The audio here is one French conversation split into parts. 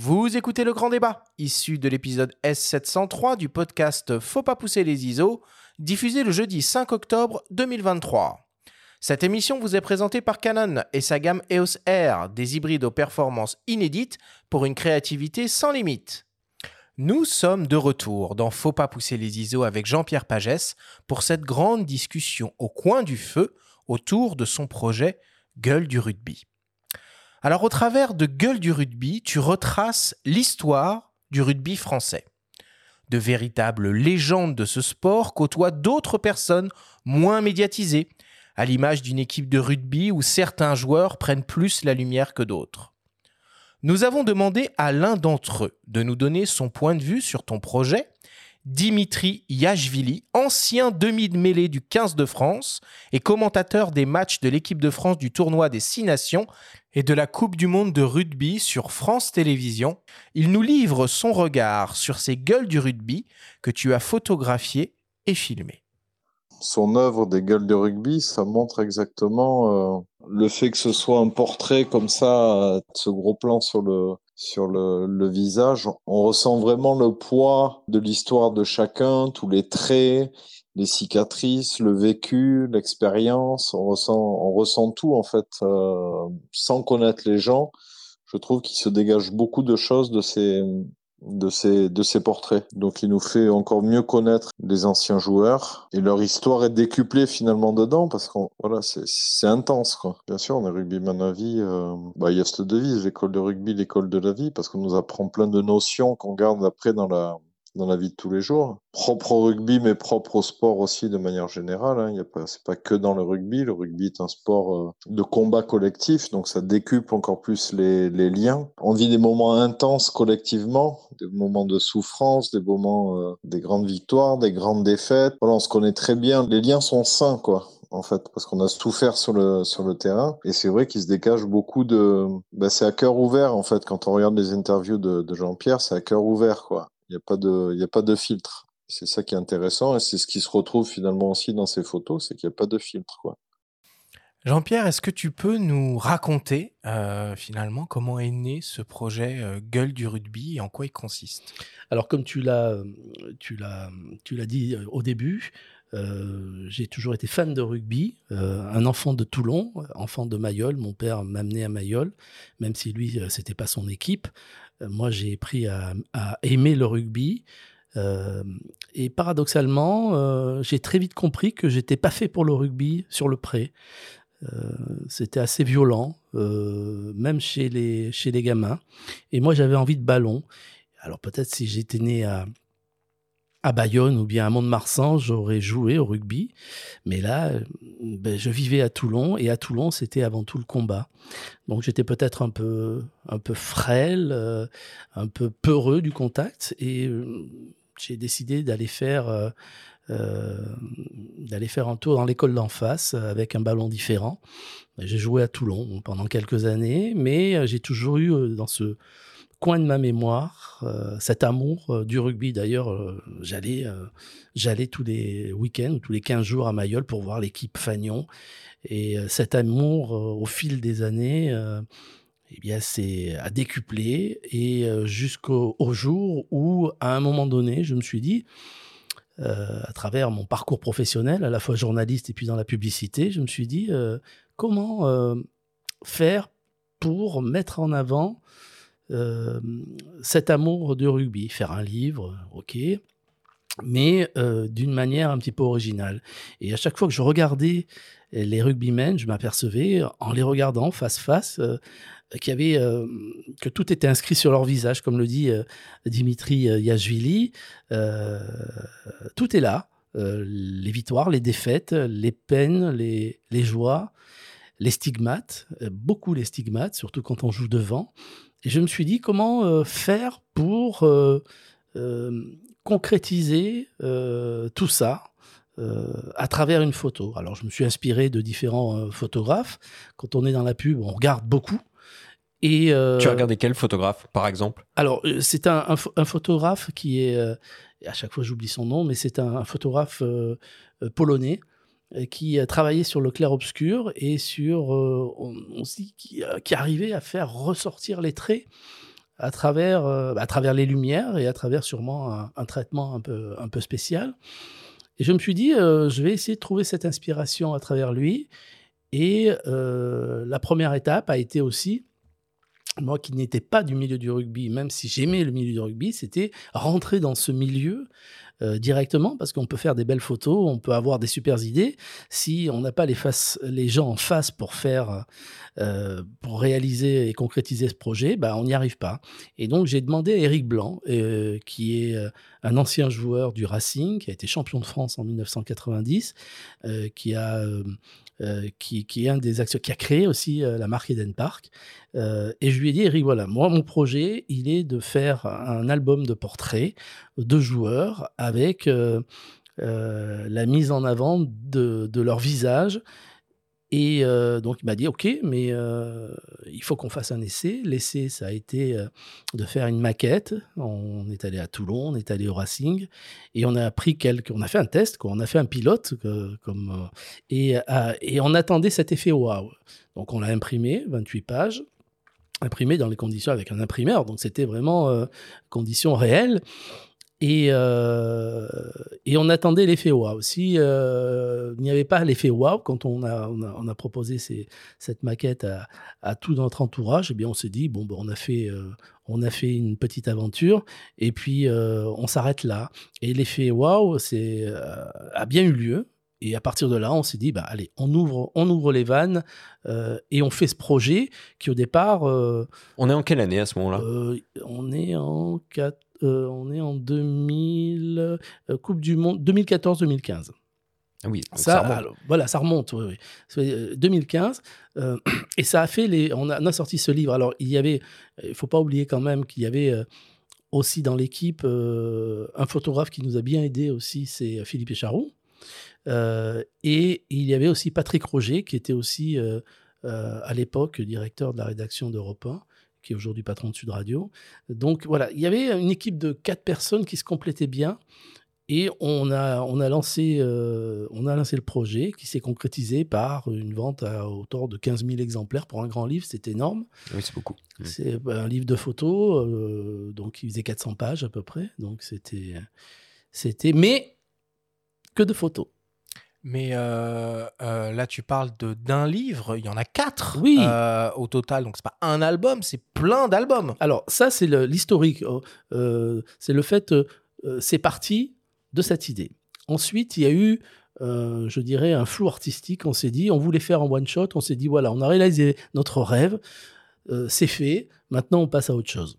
Vous écoutez le grand débat, issu de l'épisode S703 du podcast Faut pas pousser les ISO, diffusé le jeudi 5 octobre 2023. Cette émission vous est présentée par Canon et sa gamme EOS R, des hybrides aux performances inédites pour une créativité sans limite. Nous sommes de retour dans Faut pas pousser les ISO avec Jean-Pierre Pagès pour cette grande discussion au coin du feu autour de son projet Gueule du rugby. Alors au travers de Gueule du rugby, tu retraces l'histoire du rugby français. De véritables légendes de ce sport côtoient d'autres personnes moins médiatisées, à l'image d'une équipe de rugby où certains joueurs prennent plus la lumière que d'autres. Nous avons demandé à l'un d'entre eux de nous donner son point de vue sur ton projet Dimitri Yachvili, ancien demi de mêlée du 15 de France et commentateur des matchs de l'équipe de France du tournoi des Six Nations et de la Coupe du Monde de rugby sur France Télévisions. Il nous livre son regard sur ces gueules du rugby que tu as photographiées et filmées. Son œuvre des gueules du rugby, ça montre exactement euh, le fait que ce soit un portrait comme ça, ce gros plan sur le, sur le, visage, on ressent vraiment le poids de l'histoire de chacun, tous les traits, les cicatrices, le vécu, l'expérience. On ressent, on ressent tout en fait, euh, sans connaître les gens. Je trouve qu'il se dégage beaucoup de choses de ces de ces de ces portraits. Donc il nous fait encore mieux connaître les anciens joueurs et leur histoire est décuplée finalement dedans parce qu'on voilà c'est intense quoi. Bien sûr on est rugbyman à vie. Euh, bah il y a cette devise l'école de rugby l'école de la vie parce qu'on nous apprend plein de notions qu'on garde après dans la dans la vie de tous les jours. Propre au rugby, mais propre au sport aussi de manière générale. Hein. Il pas, c'est pas que dans le rugby. Le rugby est un sport euh, de combat collectif, donc ça décuple encore plus les, les, liens. On vit des moments intenses collectivement, des moments de souffrance, des moments, euh, des grandes victoires, des grandes défaites. Voilà, on se connaît très bien. Les liens sont sains, quoi en fait, parce qu'on a souffert sur le sur le terrain. Et c'est vrai qu'il se dégage beaucoup de. Bah, c'est à cœur ouvert en fait. Quand on regarde les interviews de, de Jean-Pierre, c'est à cœur ouvert quoi. Il n'y a pas de, il y a pas de filtre. C'est ça qui est intéressant et c'est ce qui se retrouve finalement aussi dans ces photos, c'est qu'il n'y a pas de filtre, quoi. Jean-Pierre, est-ce que tu peux nous raconter euh, finalement comment est né ce projet euh, Gueule du rugby et en quoi il consiste? Alors comme tu l'as, tu l'as, tu l'as dit euh, au début, euh, j'ai toujours été fan de rugby, euh, un enfant de Toulon, enfant de Mayol. Mon père m'a amené à Mayol, même si lui, c'était pas son équipe. Euh, moi, j'ai appris à, aimer le rugby. Euh, et paradoxalement, euh, j'ai très vite compris que j'étais pas fait pour le rugby sur le pré. c'était assez violent, même chez les, chez les gamins. Et moi, j'avais envie de ballon. Alors peut-être si j'étais né à, à Bayonne ou bien à Mont-de-Marsan, j'aurais joué au rugby. Mais là, ben, je vivais à Toulon et à Toulon, c'était avant tout le combat. Donc j'étais peut-être un peu, un peu frêle, euh, un peu peureux du contact et euh, j'ai décidé d'aller faire, euh, euh d'aller faire un tour dans l'école d'en face avec un ballon différent. J'ai joué à Toulon pendant quelques années, mais j'ai toujours eu dans ce coin de ma mémoire, euh, cet amour euh, du rugby. D'ailleurs, euh, j'allais, j'allais tous les week-ends ou tous les 15 jours à Mayol pour voir l'équipe Fagnon. Et cet amour, au fil des années, eh bien, c'est à décupler et jusqu'au jour où, à un moment donné, je me suis dit, à travers mon parcours professionnel, à la fois journaliste et puis dans la publicité, je me suis dit, comment faire pour mettre en avant euh, cet amour du rugby, faire un livre, ok, mais euh, d'une manière un petit peu originale. Et à chaque fois que je regardais les rugbymen, je m'apercevais, en les regardant face face, euh, qu'il y avait que tout était inscrit sur leur visage, comme le dit Dimitri Yachvili. tout est là, les victoires, les défaites, les peines, les, les joies, les stigmates, beaucoup les stigmates, surtout quand on joue devant. Et je me suis dit comment euh, faire pour euh, euh, concrétiser tout ça à travers une photo? Alors je me suis inspiré de différents photographes. Quand on est dans la pub, on regarde beaucoup. Et tu as regardé quel photographe, par exemple? Alors c'est un, un, photographe qui est, à chaque fois j'oublie son nom, mais c'est un, un, photographe polonais qui travaillait sur le clair-obscur et sur euh, qui, euh, qui, arrivait à faire ressortir les traits à travers, à travers les lumières et à travers sûrement un, un, traitement un peu, un peu spécial. Et je me suis dit, je vais essayer de trouver cette inspiration à travers lui. Et la première étape a été aussi moi qui n'étais pas du milieu du rugby, même si j'aimais le milieu du rugby, c'était rentrer dans ce milieu euh, directement parce qu'on peut faire des belles photos, on peut avoir des super idées. Si on n'a pas les, les gens en face pour faire, euh, pour réaliser et concrétiser ce projet, bah, on n'y arrive pas. Et donc j'ai demandé à Eric Blanc, euh, qui est un ancien joueur du Racing, qui a été champion de France en 1990, qui a euh, qui, est un des acteurs qui a créé aussi euh, la marque Eden Park. Euh, et je lui ai dit, Eric, voilà, moi, mon projet, il est de faire un album de portraits de joueurs avec la mise en avant de, de leur visage et euh, donc il m'a dit ok, mais euh, il faut qu'on fasse un essai. L'essai, ça a été euh, de faire une maquette. On est allé à Toulon, on est allé au Racing, et on a pris quelques, on a fait un test, quoi. on a fait un pilote, comme et, et on attendait cet effet waouh. Donc on l'a imprimé, 28 pages imprimé dans les conditions avec un imprimeur, donc c'était vraiment conditions réelles. Et, euh, et on attendait l'effet wow. Si euh, il n'y avait pas l'effet wow, quand on a, on a, proposé ces, cette maquette à, à, tout notre entourage, eh bien on s'est dit bon, ben, on a fait, euh, on a fait une petite aventure et puis on s'arrête là. Et l'effet wow, c'est a bien eu lieu. Et à partir de là, on s'est dit, bah, allez, on ouvre, on ouvre les vannes et on fait ce projet qui, au départ. on est en quelle année à ce moment-là? On est en 4, euh, on est en 2000, euh, Coupe du Monde 2014-2015. Ah oui, ça, remonte. voilà, ça remonte. 2015, euh, et ça a fait les. On a, sorti ce livre. Alors, il y avait, il faut pas oublier quand même qu'il y avait aussi dans l'équipe un photographe qui nous a bien aidé aussi, c'est Philippe Écharou. et il y avait aussi Patrick Roger, qui était aussi à l'époque directeur de la rédaction d'Europe 1 qui est aujourd'hui patron de Sud Radio. Donc voilà, il y avait une équipe de quatre personnes qui se complétaient bien. Et on a, on a, lancé, euh, on a lancé le projet qui s'est concrétisé par une vente à hauteur de 15 000 exemplaires pour un grand livre. C'est énorme. Oui, c'est beaucoup. C'est un livre de photos, euh, donc il faisait 400 pages à peu près. Donc c'était. c'était Mais que de photos. Mais euh, euh, là, tu parles d'un livre, il y en a quatre oui. Euh, au total. Donc, c'est pas un album, c'est plein d'albums. Alors, ça, c'est l'historique. Oh, c'est le fait, c'est parti de cette idée. Ensuite, il y a eu, je dirais, un flou artistique. On s'est dit, on voulait faire en one shot. On s'est dit, voilà, on a réalisé notre rêve. c'est fait. Maintenant, on passe à autre chose.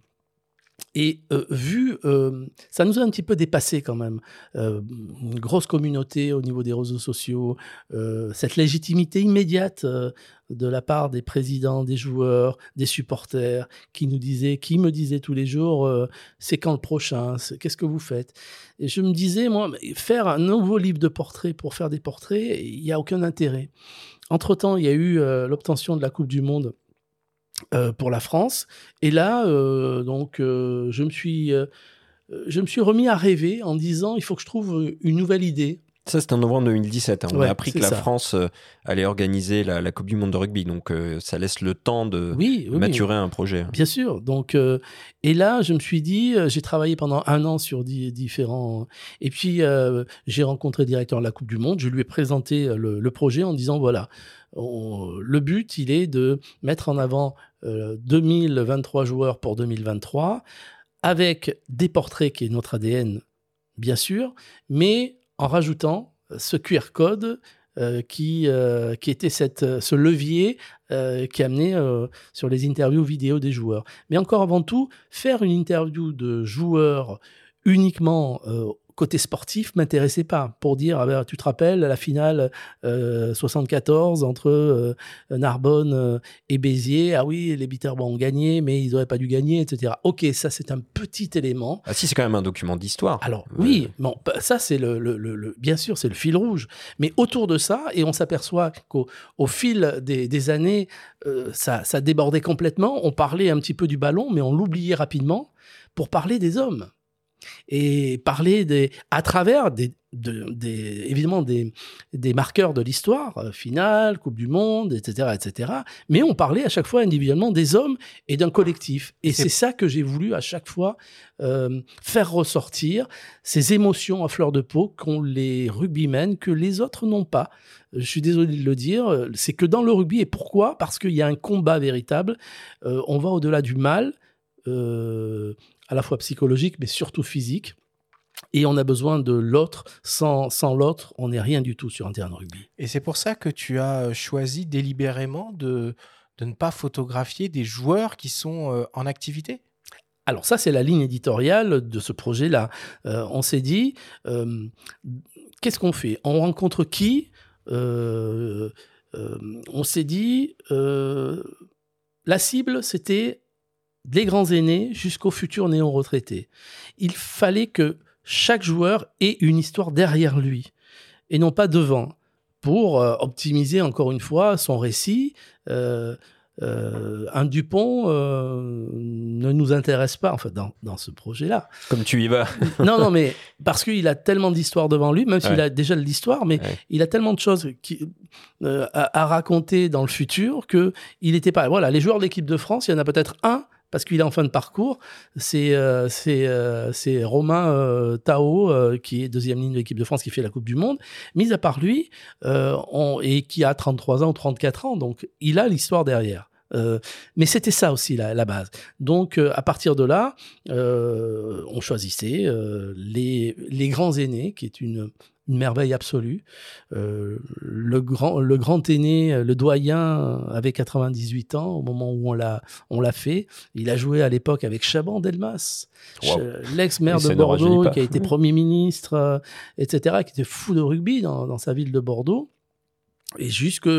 Et euh, vu, euh, ça nous a un petit peu dépassé quand même. Euh, une grosse communauté au niveau des réseaux sociaux, cette légitimité immédiate de la part des présidents, des joueurs, des supporters, qui nous disaient, qui me disaient tous les jours, c'est quand le prochain, qu'est-ce que vous faites? Et je me disais, moi, faire un nouveau livre de portraits pour faire des portraits, il n'y a aucun intérêt. Entre-temps, il y a eu l'obtention de la Coupe du Monde euh, pour la France. Et là, euh, donc, euh, je me suis, je me suis remis à rêver en disant, il faut que je trouve une nouvelle idée. Ça, c'était en novembre 2017. Hein. On a appris que la France allait organiser la, Coupe du Monde de rugby. Donc, ça laisse le temps de maturer un projet. Bien sûr. Donc, et là, je me suis dit, j'ai travaillé pendant un an sur différents. Et puis, j'ai rencontré le directeur de la Coupe du Monde. Je lui ai présenté le projet en disant voilà, le but, il est de mettre en avant 2023 euh, joueurs pour 2023, avec des portraits qui est notre ADN, bien sûr, mais en rajoutant ce QR code euh, qui, euh, qui était cette, ce levier qui amenait sur les interviews vidéo des joueurs. Mais encore avant tout, faire une interview de joueurs uniquement côté sportif m'intéressait pas. Pour dire, ah ben, tu te rappelles la finale 74 euh, entre euh, Narbonne euh, et Béziers? Ah oui, les Bitterbois ont gagné, mais ils n'auraient pas dû gagner, etc. Ok, ça c'est un petit élément. Ah si, c'est quand même un document d'histoire. Alors oui, bon, bah, ça c'est le, le, bien sûr, c'est le fil rouge. Mais autour de ça, et on s'aperçoit qu'au au fil des, années, ça, ça débordait complètement. On parlait un petit peu du ballon, mais on l'oubliait rapidement pour parler des hommes et parler des, à travers des, des, évidemment des, des marqueurs de l'histoire, euh, finale, Coupe du Monde, etc., etc. Mais on parlait à chaque fois individuellement des hommes et d'un collectif. Et c'est ça que j'ai voulu à chaque fois euh, faire ressortir, ces émotions à fleur de peau qu'ont les rugbymen, que les autres n'ont pas. Je suis désolé de le dire, c'est que dans le rugby, et pourquoi? Parce qu'il y a un combat véritable, euh, on va au-delà du mal, à la fois psychologique, mais surtout physique. Et on a besoin de l'autre. Sans, sans l'autre, on n'est rien du tout sur un terrain de rugby. Et c'est pour ça que tu as euh, choisi délibérément de, de ne pas photographier des joueurs qui sont euh, en activité? Alors ça, c'est la ligne éditoriale de ce projet-là. Euh, on s'est dit, qu'est-ce qu'on fait? On rencontre qui? On s'est dit, la cible, c'était des grands aînés jusqu'aux futurs néo-retraités. Il fallait que chaque joueur ait une histoire derrière lui et non pas devant pour euh, optimiser encore une fois son récit. Euh, euh, un Dupont ne nous intéresse pas en fait dans, dans ce projet-là. Comme tu y vas. non, non, mais parce qu'il a tellement d'histoires devant lui, même s'il a déjà de l'histoire, mais il a tellement de choses qui, à, à, raconter dans le futur que il n'était pas. Voilà, les joueurs de l'équipe de France, il y en a peut-être un parce qu'il est en fin de parcours. C'est euh, euh, Romain euh, Tao, qui est deuxième ligne de l'équipe de France, qui fait la Coupe du Monde. Mis à part lui, et qui a 33 ans ou 34 ans, donc il a l'histoire derrière. mais c'était ça aussi la, la base. Donc à partir de là, on choisissait les, les grands aînés, qui est une une merveille absolue. Euh, le, grand, le grand aîné, le doyen, avait 98 ans au moment où on l'a, on l'a fait. Il a joué à l'époque avec Chaban Delmas, l'ex-maire de Bordeaux, qui a été Premier ministre, euh, etc., qui était fou de rugby dans, dans sa ville de Bordeaux et jusque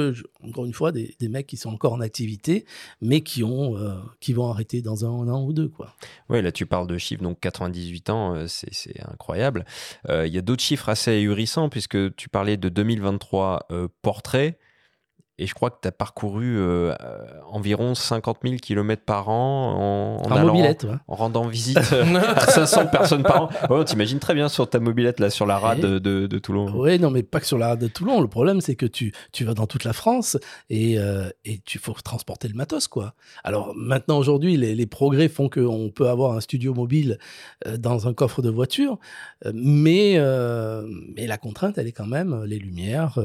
encore une fois des, mecs qui sont encore en activité mais qui euh, vont arrêter dans un, an ou deux quoi. Oui, là tu parles de chiffres donc 98 ans euh, c'est incroyable. Euh, il y a d'autres chiffres assez ahurissants puisque tu parlais de 2023 portraits et je crois que tu as parcouru euh, environ 50 000 km par an en, en, mobilette, en rendant visite à 500 personnes par an. Ouais, T'imagines très bien sur ta mobilette, là, sur la rade de, de, Toulon. Oui, non, mais pas que sur la rade de Toulon. Le problème, c'est que tu, tu vas dans toute la France et, euh, et tu faut transporter le matos, quoi. Alors maintenant, aujourd'hui, les, les, progrès font qu'on peut avoir un studio mobile euh, dans un coffre de voiture, mais, mais la contrainte, elle est quand même les lumières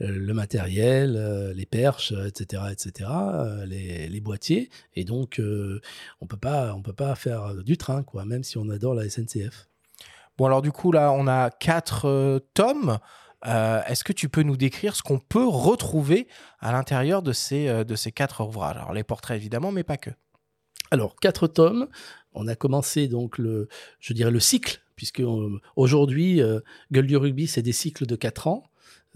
le matériel, euh, les perches, etc., etc., euh, les, les boîtiers. Et donc, on peut pas, on peut pas faire du train, quoi, même si on adore la SNCF. Bon, alors du coup, là, on a quatre tomes. Est-ce que tu peux nous décrire ce qu'on peut retrouver à l'intérieur de ces, de ces quatre ouvrages? Alors, les portraits, évidemment, mais pas que. Alors, quatre tomes. On a commencé, donc, le, je dirais, le cycle, puisque aujourd'hui, Gueule du rugby, c'est des cycles de quatre ans.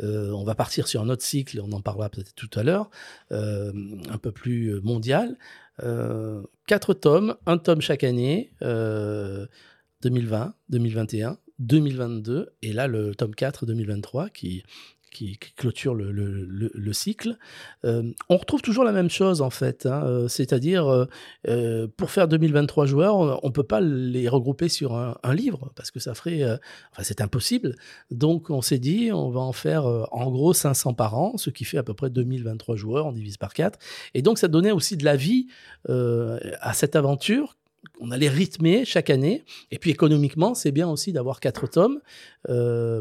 Euh, on va partir sur un autre cycle, on en parlera peut-être tout à l'heure, euh, un peu plus mondial. Euh, quatre tomes, un tome chaque année, 2020, 2021, 2022, et là le tome 4 2023 qui, qui, clôture le, le, cycle, euh, on retrouve toujours la même chose en fait. Hein, euh, c'est-à-dire, euh, pour faire 2023 joueurs, on ne peut pas les regrouper sur un, livre parce que ça ferait. enfin, c'est impossible. Donc, on s'est dit, on va en faire en gros 500 par an, ce qui fait à peu près 2023 joueurs, on divise par 4. Et donc, ça donnait aussi de la vie à cette aventure on allait rythmer chaque année. Et puis économiquement, c'est bien aussi d'avoir quatre tomes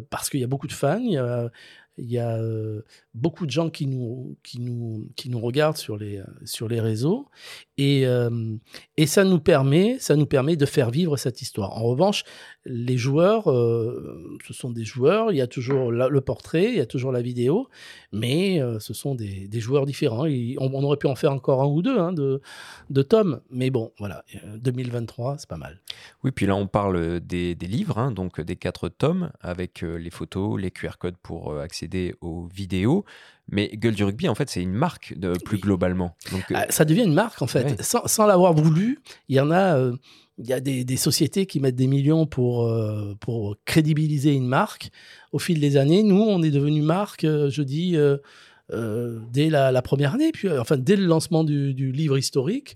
parce qu'il y a beaucoup de fans. Il y a beaucoup de gens qui nous, qui nous, qui nous regardent sur les, sur les réseaux. Et, et ça, nous permet, ça nous permet de faire vivre cette histoire. En revanche, les joueurs, ce sont des joueurs. Il y a toujours le portrait, il y a toujours la vidéo. Mais ce sont des, des joueurs différents. on, aurait pu en faire encore un ou deux hein, de, de tomes. Mais bon, voilà, 2023, c'est pas mal. Oui, puis là, on parle des, des livres, hein, donc des quatre tomes, avec les photos, les QR codes pour accéder aux vidéos. Mais Gueule du Rugby, en fait, c'est une marque de, plus globalement. Donc, ah, ça devient une marque, en fait. Sans, l'avoir voulu, il y en a, euh, il y a des, sociétés qui mettent des millions pour, euh, pour crédibiliser une marque. Au fil des années, nous, on est devenu marque, euh, je dis, dès la, première année, puis enfin dès le lancement du, livre historique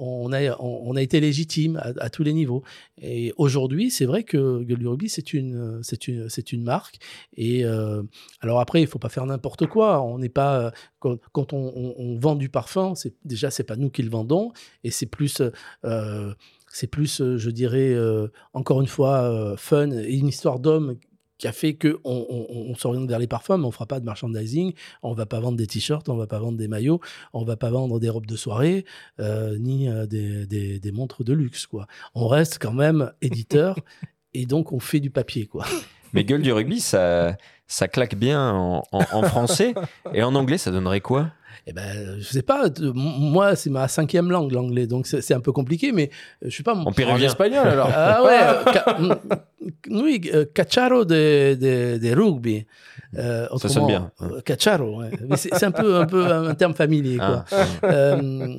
on a, on, a été légitime à, tous les niveaux. Et aujourd'hui, c'est vrai que Gueule du c'est une, c'est une, c'est une marque. Et euh, alors après, il faut pas faire n'importe quoi. On n'est pas quand, on, vend du parfum, c'est déjà c'est pas nous qui le vendons, et c'est plus euh, c'est plus, je dirais, euh, encore une fois, fun et une histoire d'homme qui a fait qu'on on, s'oriente vers les parfums, mais on fera pas de merchandising, on va pas vendre des t-shirts, on va pas vendre des maillots, on va pas vendre des robes de soirée, euh, ni euh, des, montres de luxe. Quoi. On reste quand même éditeur et donc on fait du papier. quoi. Mais gueule du rugby, ça, ça claque bien en français et en anglais, ça donnerait quoi? Eh ben, je sais pas. Moi, c'est ma cinquième langue, l'anglais, donc c'est un peu compliqué, mais euh, je suis pas. En péruvien. espagnol alors. Ah ouais. oui, euh, cacharo de, de, de rugby. Euh, ça sonne bien. Euh, cacharo, ouais. c'est un peu, un peu un terme familier, quoi. Ah, euh,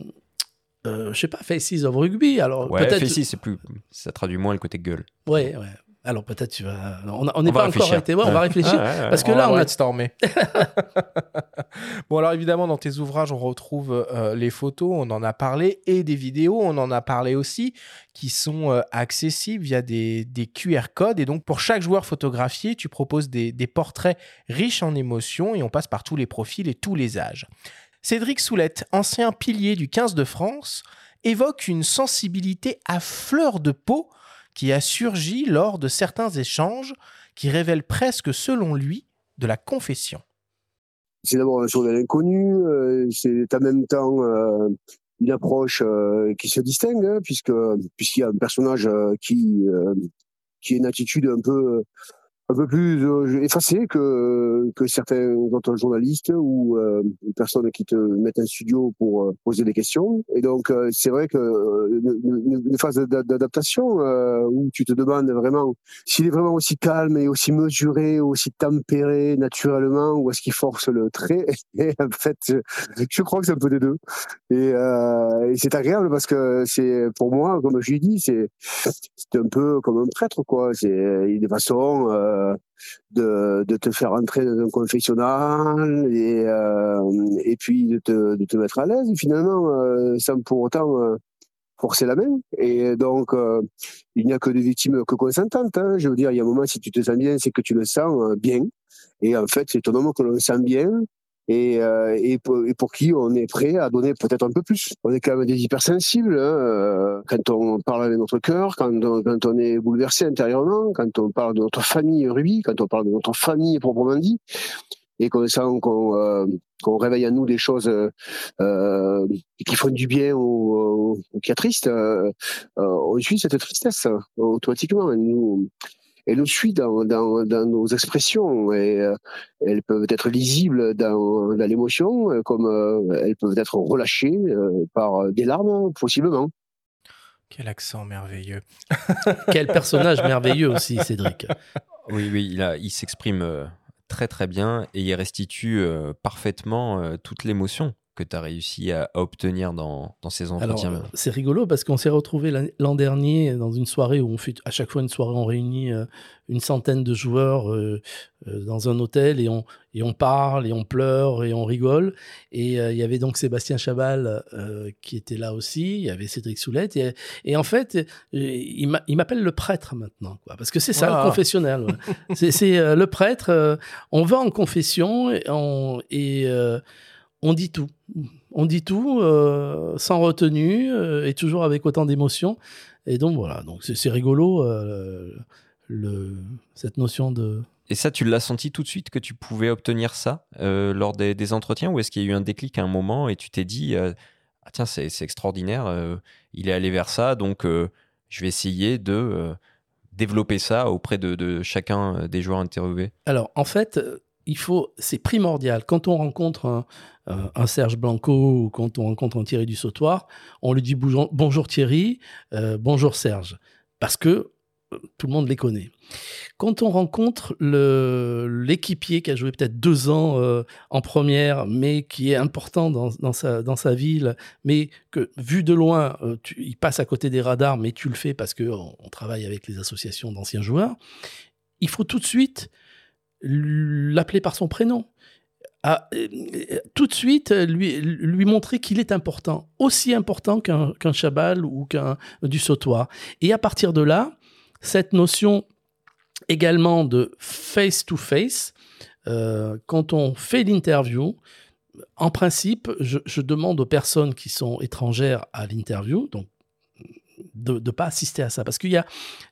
euh, je sais pas, Faces of Rugby. Alors ouais, Faces, c'est plus, ça traduit moins le côté gueule. Ouais, ouais. Alors peut-être tu vas. On n'est pas encore arrêté. on va réfléchir. parce que là, on a stormé. bon, alors évidemment, dans tes ouvrages, on retrouve euh, les photos, on en a parlé, et des vidéos, on en a parlé aussi, qui sont euh, accessibles via des, QR codes. Et donc, pour chaque joueur photographié, tu proposes des, des portraits riches en émotions, et on passe par tous les profils et tous les âges. Cédric Soulette, ancien pilier du 15 de France, évoque une sensibilité à fleur de peau qui a surgi lors de certains échanges qui révèlent presque, selon lui, de la confession. C'est d'abord un journal inconnu, euh, c'est en même temps euh, une approche euh, qui se distingue, hein, puisque puisqu'il y a un personnage qui qui a une attitude un peu un peu plus euh, effacé que, que certains autres journalistes ou euh, personnes qui te mettent un studio pour euh, poser des questions. Et donc, euh, c'est vrai que une, une phase d'adaptation où tu te demandes vraiment s'il est vraiment aussi calme et aussi mesuré, aussi tempéré naturellement, ou est-ce qu'il force le trait. Et en fait, je crois que c'est un peu des deux. Et, et c'est agréable parce que c'est, pour moi, comme je l'ai dit, c'est un peu comme un prêtre, quoi. C'est une façon euh, de, te faire entrer dans un confessionnal et, euh, et puis de te, mettre à l'aise finalement euh, sans pour autant forcer la main. Et donc, il n'y a que des victimes que consentantes. Hein. Je veux dire, il y a un moment, si tu te sens bien, c'est que tu le sens bien. Et en fait, c'est ton homme que l'on sent bien et, euh, et, pour, et, pour, qui on est prêt à donner peut-être un peu plus. On est quand même des hypersensibles hein, euh, quand on parle avec notre cœur, quand on, quand on est bouleversé intérieurement, quand on parle de notre famille rubis, quand on parle de notre famille proprement dit, et qu'on sent qu'on euh, qu'on réveille à nous des choses euh, qui font du bien ou, ou, qui attristent, euh, on suit cette tristesse automatiquement. Nous, elle nous suit dans, dans, dans nos expressions et euh, elles peuvent être lisibles dans, dans l'émotion euh, comme euh, elles peuvent être relâchées par des larmes possiblement. Quel accent merveilleux. Quel personnage merveilleux aussi, Cédric. Oui, oui, il, il s'exprime très très bien et il restitue parfaitement toute l'émotion que tu as réussi à, obtenir dans, dans ces entretiens C'est rigolo parce qu'on s'est retrouvé l'an dernier dans une soirée où on fait à chaque fois une soirée, on réunit euh, une centaine de joueurs euh, euh, dans un hôtel et on, et on parle et on pleure et on rigole. Et il y avait donc Sébastien Chabal qui était là aussi, il y avait Cédric Soulette. Et, et en fait, il m'appelle le prêtre maintenant, quoi, parce que c'est ça le confessionnel. c'est le prêtre, on va en confession et, on, et on dit tout. On dit tout euh, sans retenue euh, et toujours avec autant d'émotion. Et donc voilà, donc c'est rigolo euh, le, cette notion de. Et ça, tu l'as senti tout de suite que tu pouvais obtenir ça lors des, entretiens ou est-ce qu'il y a eu un déclic à un moment et tu t'es dit ah tiens c'est extraordinaire, il est allé vers ça donc je vais essayer de développer ça auprès de, de chacun des joueurs interviewés? Alors en fait il faut, c'est primordial. Quand on rencontre un, Serge Blanco ou quand on rencontre un Thierry du Sautoir, on lui dit bonjour, Thierry, euh, bonjour Serge, parce que euh, tout le monde les connaît. Quand on rencontre l'équipier qui a joué peut-être deux ans euh, en première, mais qui est important dans, sa, ville, mais que vu de loin, il passe à côté des radars, mais tu le fais parce qu'on on travaille avec les associations d'anciens joueurs, il faut tout de suite l'appeler par son prénom. tout de suite lui, lui montrer qu'il est important, aussi important qu'un qu'un chabal ou qu'un du sautoir. Et à partir de là, cette notion également de face-to-face, euh, quand on fait l'interview, en principe, je, je, demande aux personnes qui sont étrangères à l'interview, donc de ne pas assister à ça, parce qu'il y a,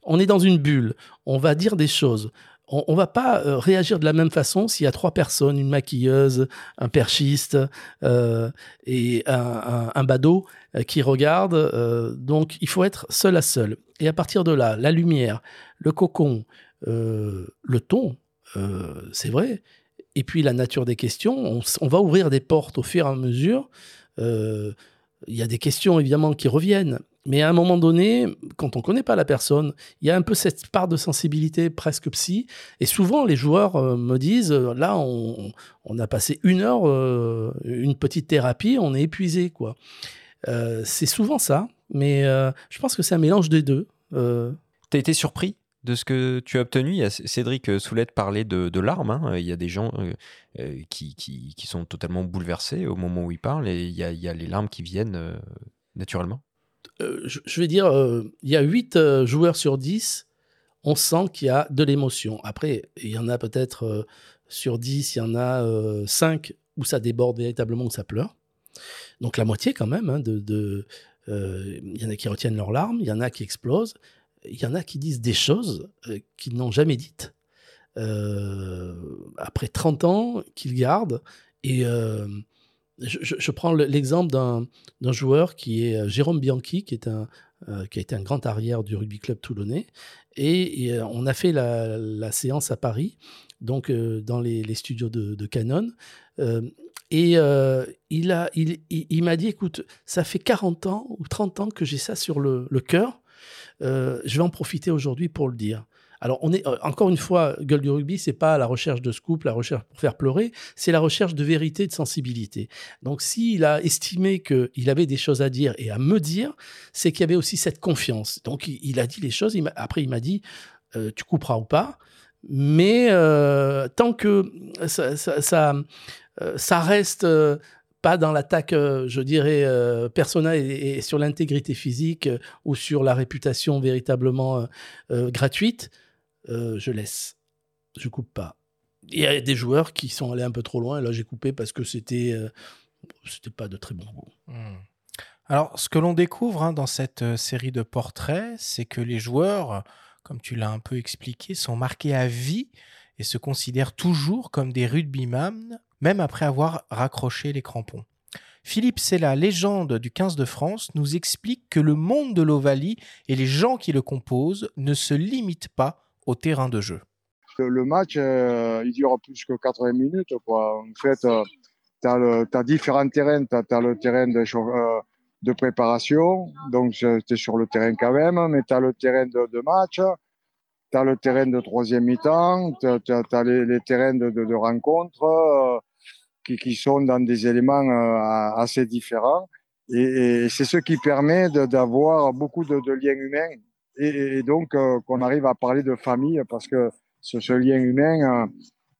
on est dans une bulle, on va dire des choses, on, on va pas euh, réagir de la même façon s'il y a trois personnes, une maquilleuse, un perchiste euh, et un, badaud euh, qui regardent. Donc, il faut être seul à seul. Et à partir de là, la lumière, le cocon, le ton, c'est vrai. Et puis la nature des questions, on, on, va ouvrir des portes au fur et à mesure. Il y a des questions évidemment qui reviennent, mais à un moment donné, quand on ne connaît pas la personne, il y a un peu cette part de sensibilité presque psy. Et souvent, les joueurs euh, me disent, euh, là, on, on, a passé une heure, euh, une petite thérapie, on est épuisé. quoi. C'est souvent ça, mais je pense que c'est un mélange des deux. Euh... Tu as été surpris? De ce que tu as obtenu. Cédric Soulette parlait de, larmes. Hein. Il y a des gens euh, qui, sont totalement bouleversés au moment où ils parlent et il y a, il les larmes qui viennent euh, naturellement. Euh, je, vais dire, euh, il y a 8 euh, joueurs sur 10, on sent qu'il y a de l'émotion. Après, il y en a peut-être euh, sur 10, il y en a 5 où ça déborde véritablement, où ça pleure. Donc la moitié quand même. Hein, il y en a qui retiennent leurs larmes, il y en a qui explosent, il y en a qui disent des choses qu'ils n'ont jamais dites. après 30 ans, qu'ils gardent. Et je, je, prends l'exemple d'un joueur qui est euh, Jérôme Bianchi, qui, est un, euh, qui a été un grand arrière du rugby club toulonnais. Et, euh, on a fait la, la, séance à Paris, donc euh, dans les, studios de, Canon. Euh, et euh, il m'a il, il, il dit, écoute, ça fait 40 ans ou 30 ans que j'ai ça sur le, le cœur. Je vais en profiter aujourd'hui pour le dire. Alors, on est encore une fois, gueule du rugby, c'est pas la recherche de scoop, la recherche pour faire pleurer, c'est la recherche de vérité, de sensibilité. Donc, s'il a estimé qu'il avait des choses à dire et à me dire, c'est qu'il y avait aussi cette confiance. Donc, il, a dit les choses. Après, il m'a dit, euh, tu couperas ou pas. Mais euh, tant que euh, ça reste pas dans l'attaque, euh, je dirais, euh, personnelle et, sur l'intégrité physique euh, ou sur la réputation véritablement gratuite, je laisse. Je coupe pas. Il y a des joueurs qui sont allés un peu trop loin. Et là, j'ai coupé parce que c'était c'était pas de très bon goût. Mmh. Alors, ce que l'on découvre hein, dans cette série de portraits, c'est que les joueurs, comme tu l'as un peu expliqué, sont marqués à vie et se considèrent toujours comme des rugbyman même après avoir raccroché les crampons. Philippe Sella, légende du 15 de France, nous explique que le monde de l'Ovalie et les gens qui le composent ne se limitent pas au terrain de jeu. Le match, euh, il dure plus que 80 minutes. En fait, euh, tu as, différents terrains. Tu as, le terrain de, euh, préparation, donc tu es sur le terrain quand même, mais tu as le terrain de, match, tu as le terrain de troisième mi-temps, tu as, les, terrains de, de rencontre. Qui, sont dans des éléments euh, assez différents. Et, c'est ce qui permet d'avoir beaucoup de, liens humains et, donc euh, qu'on arrive à parler de famille parce que ce, lien humain, euh,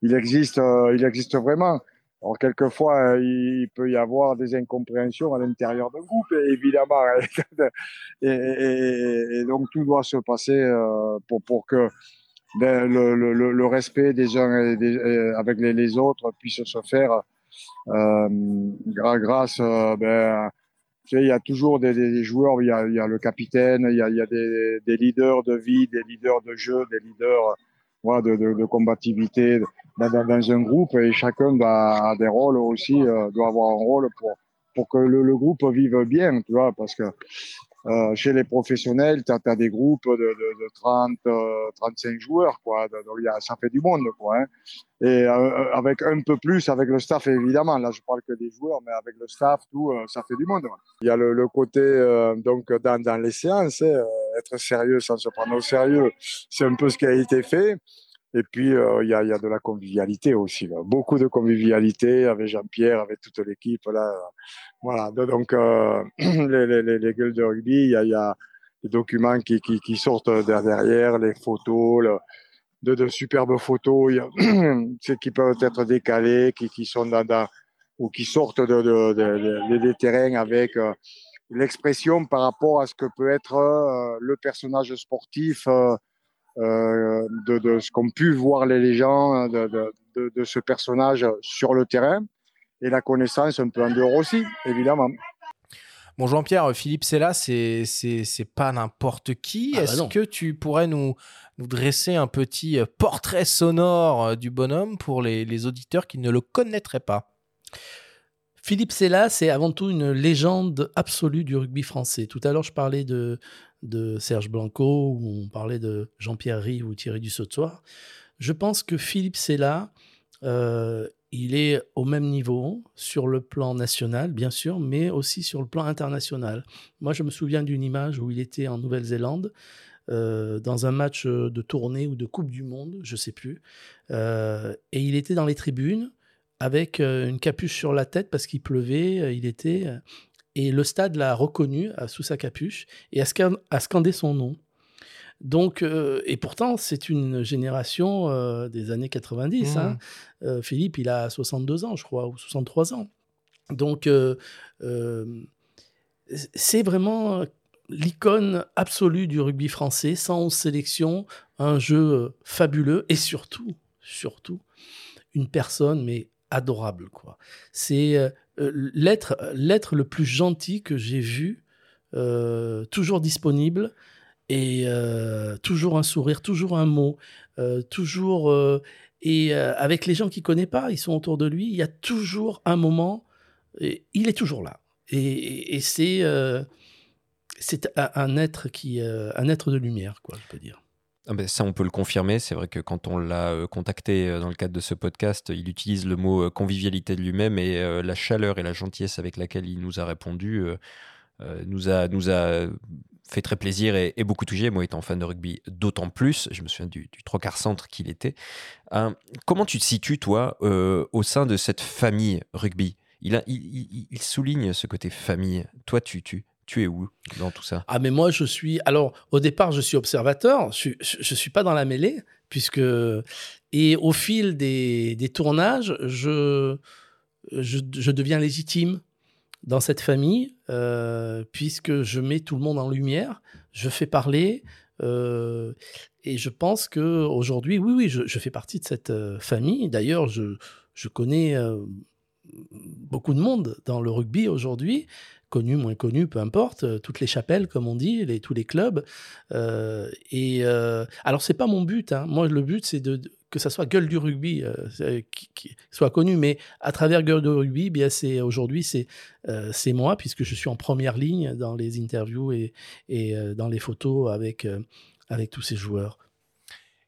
il existe, il existe vraiment. Alors quelquefois, il peut y avoir des incompréhensions à l'intérieur d'un groupe, évidemment, et, donc tout doit se passer pour que ben, le, respect des uns avec les, autres puisse se faire grâce. Euh, ben, tu sais, il y a toujours des, des, joueurs, il y a, y a le capitaine, il y a, y a des, des, leaders de vie, des leaders de jeu, des leaders voilà, de, de, de combativité dans, dans, dans, un groupe et chacun a des rôles aussi, euh, doit avoir un rôle pour, pour que le, le, groupe vive bien, tu vois, parce que euh, chez les professionnels, tu as, des groupes de, de, de 30, euh, 35 joueurs, quoi. Donc, y a, ça fait du monde, quoi. Hein. Et euh, avec un peu plus, avec le staff, évidemment. Là, je parle que des joueurs, mais avec le staff, tout, euh, ça fait du monde. Il y a le, le côté, euh, donc, dans, dans les séances, hein, être sérieux sans se prendre au sérieux, c'est un peu ce qui a été fait. Et puis, il y, a, de la convivialité aussi. Beaucoup de convivialité avec Jean-Pierre, avec toute l'équipe. Là. Voilà. Donc, euh, les, les, les, gueules de rugby, il y a, des documents qui, sortent derrière, les photos, de, superbes photos, y qui peuvent être décalées, qui, sont dans, ou qui sortent de, de, de, des terrains avec euh, l'expression par rapport à ce que peut être euh, le personnage sportif euh, euh de, de, ce qu'ont pu voir les gens de, de, de, ce personnage sur le terrain et la connaissance un peu en dehors aussi, évidemment. Bon, Jean-Pierre, Philippe c'est là, c'est pas n'importe qui. Ah bah Est-ce que tu pourrais nous, nous dresser un petit portrait sonore du bonhomme pour les, les auditeurs qui ne le connaîtraient pas? Philippe Sella, c'est avant tout une légende absolue du rugby français. Tout à l'heure, je parlais de, de Serge Blanco, ou on parlait de Jean-Pierre Rive ou Thierry Dussautoir. Je pense que Philippe Sella, euh, il est au même niveau sur le plan national, bien sûr, mais aussi sur le plan international. Moi, je me souviens d'une image où il était en Nouvelle-Zélande. Euh, dans un match de tournée ou de Coupe du Monde, je ne sais plus. Euh, et il était dans les tribunes avec une capuche sur la tête parce qu'il pleuvait, il était. Euh, et le stade l'a reconnu sous sa capuche et a, scandé son nom. Donc, et pourtant, c'est une génération des années 90. Hein. Mmh. Philippe, il a 62 ans, je crois, ou 63 ans. Donc, c'est vraiment l'icône absolue du rugby français, 111 sélections, un jeu fabuleux et surtout, surtout, une personne, mais adorable. quoi. C'est euh, euh, l'être, l'être le plus gentil que j'ai vu, euh, toujours disponible et toujours un sourire, toujours un mot, toujours et avec les gens qu'il connaît pas, ils sont autour de lui. Il y a toujours un moment, il est toujours là. Et, c'est c'est un, être qui un être de lumière, quoi, je peux dire. Ah ben, ça, on peut le confirmer. C'est vrai que quand on l'a euh, contacté euh, dans le cadre de ce podcast, il utilise le mot euh, convivialité de lui-même et la chaleur et la gentillesse avec laquelle il nous a répondu nous, a, fait très plaisir et, beaucoup touché. Moi, étant fan de rugby, d'autant plus. Je me souviens du, trois quarts centre qu'il était. comment tu te situes, toi, au sein de cette famille rugby? Il, il, souligne ce côté famille. Toi, tu, tu, tu es où dans tout ça? Ah, mais moi, je suis. Alors, au départ, je suis observateur. Je ne suis pas dans la mêlée, puisque. Et au fil des, tournages, je, je, deviens légitime dans cette famille, euh, puisque je mets tout le monde en lumière, je fais parler. Euh, et je pense que aujourd'hui, oui, oui, je, je, fais partie de cette euh, famille. D'ailleurs, je, je connais beaucoup de monde dans le rugby aujourd'hui connu, moins connu, peu importe, euh, toutes les chapelles, comme on dit, les, tous les clubs. Euh, et euh, alors, c'est pas mon but. Hein. Moi, le but, c'est de, que ça soit gueule du rugby euh, qui, soit connu, mais à travers gueule du rugby, eh bien c'est aujourd'hui c'est c'est moi puisque je suis en première ligne dans les interviews et, dans les photos avec avec tous ces joueurs.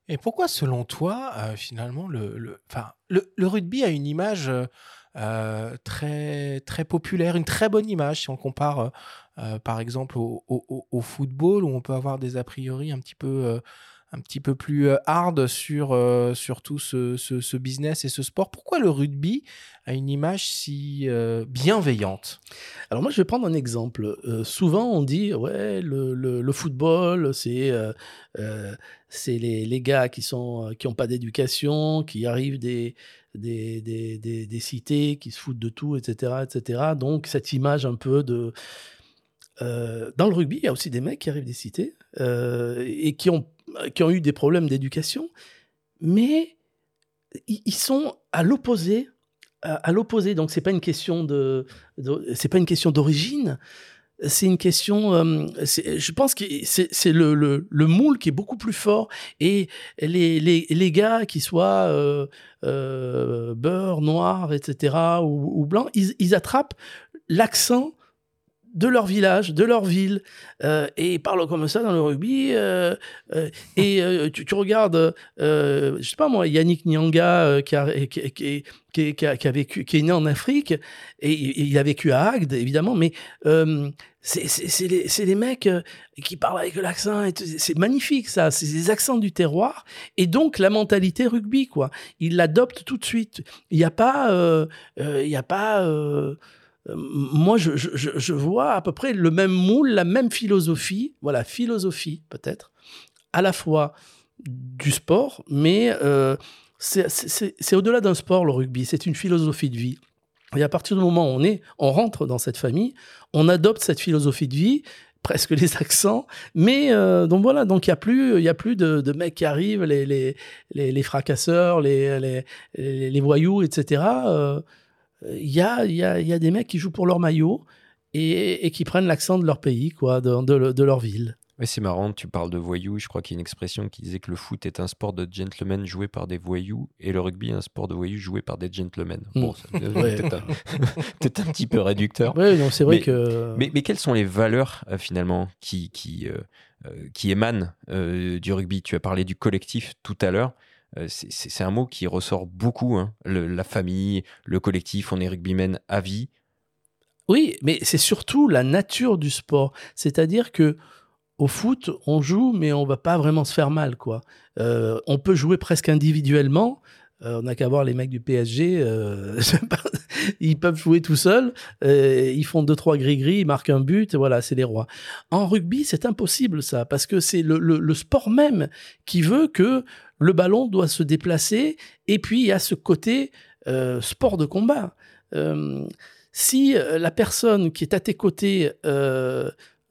Et pourquoi, selon toi, finalement, le, le, le, le, rugby a une image euh, très, très populaire, une très bonne image si on compare euh, euh, par exemple au, football où on peut avoir des a priori un petit peu un petit peu plus hard sur, sur tout ce, ce, business et ce sport. Pourquoi le rugby a une image si bienveillante? Alors moi, je vais prendre un exemple. souvent, on dit, ouais, le, le, football, c'est c'est les, les, gars qui n'ont qui pas d'éducation, qui arrivent des, des, des, des, cités qui se foutent de tout, etc., etc. Donc cette image un peu de... Euh, dans le rugby, il y a aussi des mecs qui arrivent des cités euh, et qui ont, qui ont eu des problèmes d'éducation, mais ils sont à l'opposé à, l'opposé donc c'est pas une question de, pas une question d'origine c'est une question. Euh, je pense que c'est le, le, le, moule qui est beaucoup plus fort et les, gars qui soient euh, euh, beurre, noir, etc. ou, ou blanc, ils attrapent l'accent de leur village, de leur ville, euh, et ils parlent comme ça dans le rugby. Euh, euh, et tu, regardes, je sais pas moi, Yannick Nyanga qui, a, qui, qui, a, vécu, qui est né en Afrique, et, il a vécu à Agde, évidemment, mais c'est les, les, mecs qui parlent avec l'accent, c'est magnifique ça, c'est des accents du terroir, et donc la mentalité rugby, quoi. Ils l'adoptent tout de suite. Il n'y a pas... y a pas moi, je, je, je, vois à peu près le même moule, la même philosophie, voilà, philosophie peut-être, à la fois du sport, mais euh, c'est au-delà d'un sport, le rugby. C'est une philosophie de vie. Et à partir du moment où on est, on rentre dans cette famille, on adopte cette philosophie de vie, presque les accents. Mais euh, donc voilà, donc il y a plus, il y a plus de, mecs qui arrivent, les les, les, fracasseurs, les, les, les, voyous, etc. Il y, a, y, a, y a des mecs qui jouent pour leur maillot et, et qui prennent l'accent de leur pays, quoi, de, de, de leur ville c'est marrant, tu parles de voyous. Je crois qu'il y a une expression qui disait que le foot est un sport de gentlemen joué par des voyous et le rugby un sport de voyous joué par des gentlemen. Hmm. Bon, c'est peut-être un, petit peu réducteur. Oui, c'est vrai que. Mais, mais, quelles sont les valeurs euh, finalement qui, qui, euh, euh, qui émanent du rugby? Tu as parlé du collectif tout à l'heure. C'est un mot qui ressort beaucoup. Hein. la famille, le collectif, on est rugbymen à vie. Oui, mais c'est surtout la nature du sport. C'est-à-dire que au foot, on joue, mais on va pas vraiment se faire mal, quoi. Euh, on peut jouer presque individuellement. Euh, on n'a qu'à voir les mecs du PSG, euh, ils peuvent jouer tout seuls, ils font deux trois gris-gris, ils marquent un but, voilà, c'est les rois. En rugby, c'est impossible ça, parce que c'est le, sport même qui veut que le ballon doit se déplacer, et puis il y a ce côté sport de combat. si la personne qui est à tes côtés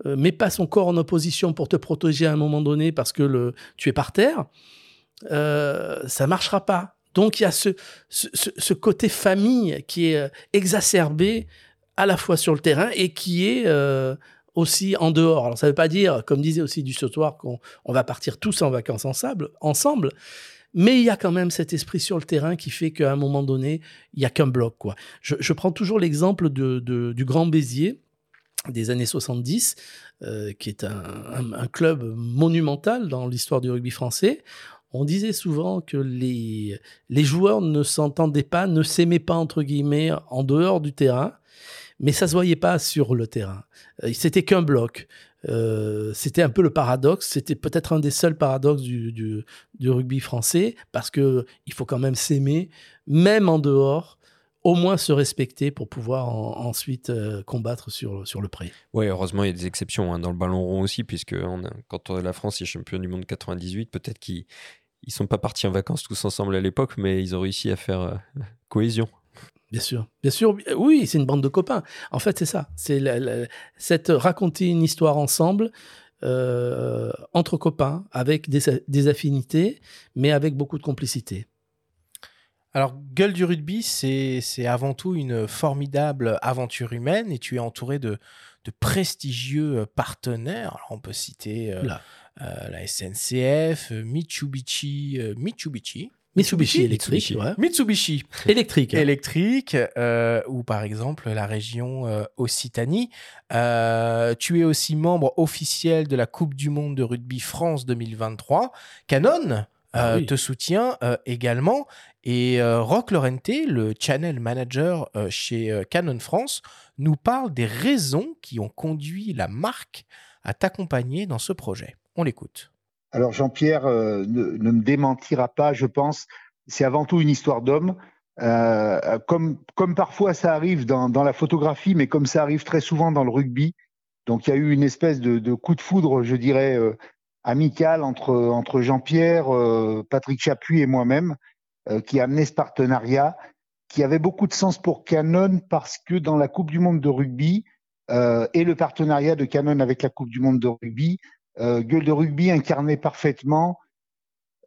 euh, met pas son corps en opposition pour te protéger à un moment donné parce que tu es par terre, euh, ça marchera pas. Donc il y a ce, côté famille qui est euh, exacerbé à la fois sur le terrain et qui est euh, aussi en dehors. Alors ça ne veut pas dire, comme disait aussi du soir, qu'on on va partir tous en vacances ensemble, ensemble, mais il y a quand même cet esprit sur le terrain qui fait qu'à un moment donné, il y a qu'un bloc. Je, prends toujours l'exemple du Grand Béziers des années 70, euh, qui est un, club monumental dans l'histoire du rugby français. On disait souvent que les, les joueurs ne s'entendaient pas, ne s'aimaient pas, entre guillemets, en dehors du terrain, mais ça se voyait pas sur le terrain. Euh, c'était qu'un bloc. Euh, c'était un peu le paradoxe. C'était peut-être un des seuls paradoxes du, du, du, rugby français, parce que il faut quand même s'aimer, même en dehors au moins se respecter pour pouvoir ensuite euh, combattre sur, sur le pré. Oui, heureusement, il y a des exceptions hein, dans le ballon rond aussi, puisque on quand la France est champion du monde 98, peut-être qu'ils ne sont pas partis en vacances tous ensemble à l'époque, mais ils ont réussi à faire euh, cohésion. Bien sûr, bien sûr, oui, c'est une bande de copains. En fait, c'est ça, c'est cette raconter une histoire ensemble. Euh, entre copains, avec des, des affinités, mais avec beaucoup de complicité. Alors, Gueule du rugby, c'est avant tout une formidable aventure humaine et tu es entouré de, de prestigieux euh, partenaires. Alors, on peut citer euh, euh, la SNCF, Mitsubishi, Mitsubishi. Mitsubishi électrique, Mitsubishi électrique, électrique, ou par exemple la région Occitanie. tu es aussi membre officiel de la Coupe du Monde de rugby France 2023. Canon ah te soutient également. Et euh, Rock Lorente, le channel manager euh, chez euh, Canon France, nous parle des raisons qui ont conduit la marque à t'accompagner dans ce projet. On l'écoute. Alors Jean-Pierre ne, me démentira pas, je pense. C'est avant tout une histoire d'homme. comme, comme parfois ça arrive dans, dans, la photographie, mais comme ça arrive très souvent dans le rugby. Donc il y a eu une espèce de, de coup de foudre, je dirais, amical entre, entre Jean-Pierre, Patrick Chapuis et moi-même. Euh, qui a amené ce partenariat, qui avait beaucoup de sens pour Canon parce que dans la Coupe du Monde de rugby euh, et le partenariat de Canon avec la Coupe du Monde de rugby, euh, Gueule de rugby incarnait parfaitement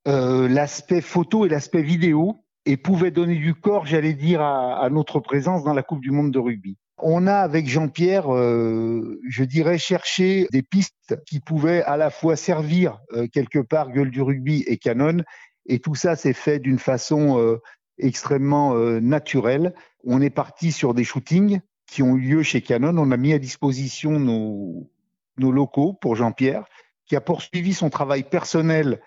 euh, l'aspect photo et l'aspect vidéo et pouvait donner du corps, j'allais dire, à, notre présence dans la Coupe du Monde de rugby. On a avec Jean-Pierre, euh, je dirais, cherché des pistes qui pouvaient à la fois servir euh, quelque part Gueule du rugby et Canon et tout ça s'est fait d'une façon euh, extrêmement naturelle. On est parti sur des shootings qui ont eu lieu chez Canon. On a mis à disposition nos, nos locaux pour Jean-Pierre, qui a poursuivi son travail personnel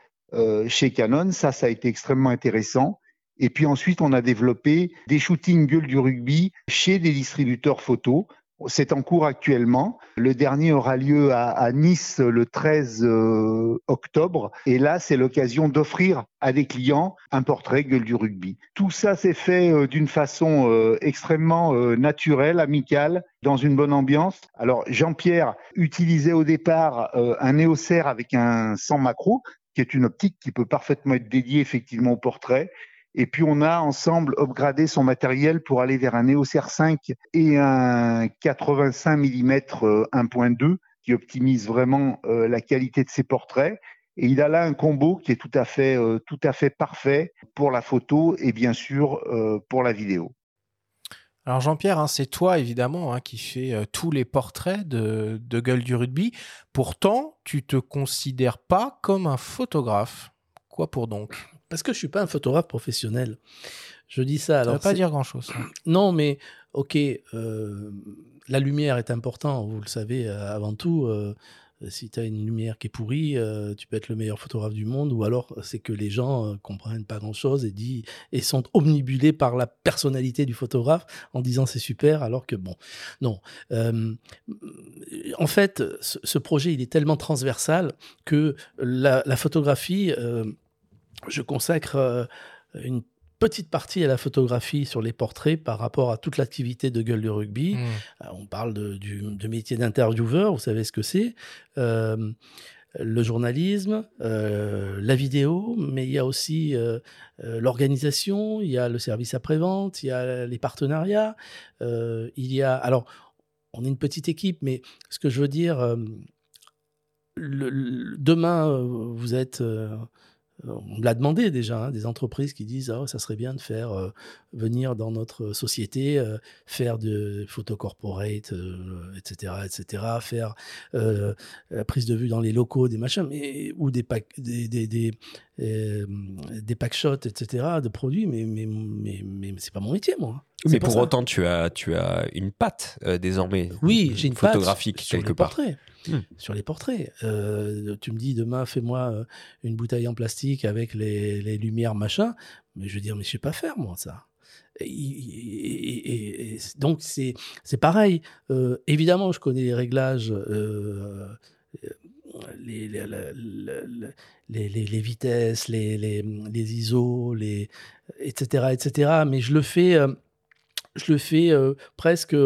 chez Canon. Ça, ça a été extrêmement intéressant. Et puis ensuite, on a développé des shootings gueule du rugby chez des distributeurs photos C'est en cours actuellement. Le dernier aura lieu à, Nice le 13 euh, octobre. Et là, c'est l'occasion d'offrir à des clients un portrait gueule du rugby. Tout ça s'est fait euh, d'une façon euh, extrêmement naturelle, amicale, dans une bonne ambiance. Alors, Jean-Pierre utilisait au départ un néocère avec un 100 macro, qui est une optique qui peut parfaitement être dédiée effectivement au portrait. Et puis on a ensemble upgradé son matériel pour aller vers un EOS R5 et un 85 mm 1.2 qui optimise vraiment euh, la qualité de ses portraits. Et il a là un combo qui est tout à fait, euh, tout à fait parfait pour la photo et bien sûr euh, pour la vidéo. Alors Jean-Pierre, hein, c'est toi évidemment hein, qui fais tous les portraits de, de gueule du rugby. Pourtant, tu te considères pas comme un photographe. Quoi pour donc? Parce que je suis pas un photographe professionnel. Je dis ça. Ça Alors veut pas dire grand-chose. hein. Non, mais ok, euh, la lumière est importante, vous le savez, euh, avant tout. euh, si tu as une lumière qui est pourrie, euh, tu peux être le meilleur photographe du monde, ou alors c'est que les gens euh, comprennent pas grand-chose et, dit- et sont omnibulés par la personnalité du photographe en disant c'est super, alors que bon, non. Euh, en fait, ce, projet, il est tellement transversal que la, la photographie, je consacre euh, une petite partie à la photographie sur les portraits par rapport à toute l'activité de gueule de rugby. Hmm. Euh, On parle de, du, de métier d'intervieweur, vous savez ce que c'est. Euh, le journalisme, euh, la vidéo, mais il y a aussi euh, l'organisation, il y a le service après-vente, il y a les partenariats, il y a... Alors, on est une petite équipe, mais ce que je veux dire, le- le- demain, vous êtes... euh, on l'a demandé déjà, hein, des entreprises qui disent ah, ça serait bien de faire euh, venir dans notre société, euh, faire de photo corporate, euh, etc., etc., faire euh, la prise de vue dans les locaux, des machins, mais, ou des pack, des, des, des, euh, des pack shots, etc., de produits, mais, mais, mais, mais, c'est pas mon métier, moi. Mais C'est pas pour ça. autant, tu as, tu as une patte euh, désormais. Oui, j'ai une patte photographique sur quelque part. portraits. Hmm. Sur les portraits. Euh, tu me dis demain, fais-moi euh, une bouteille en plastique avec les, les lumières, machin. Mais je veux dire, mais je sais pas faire, moi, ça. Et, donc, c'est pareil. Euh, évidemment, je connais les réglages. les, les, les, vitesses, les, les, ISO, les, etc., etc. Mais je le fais, je le fais presque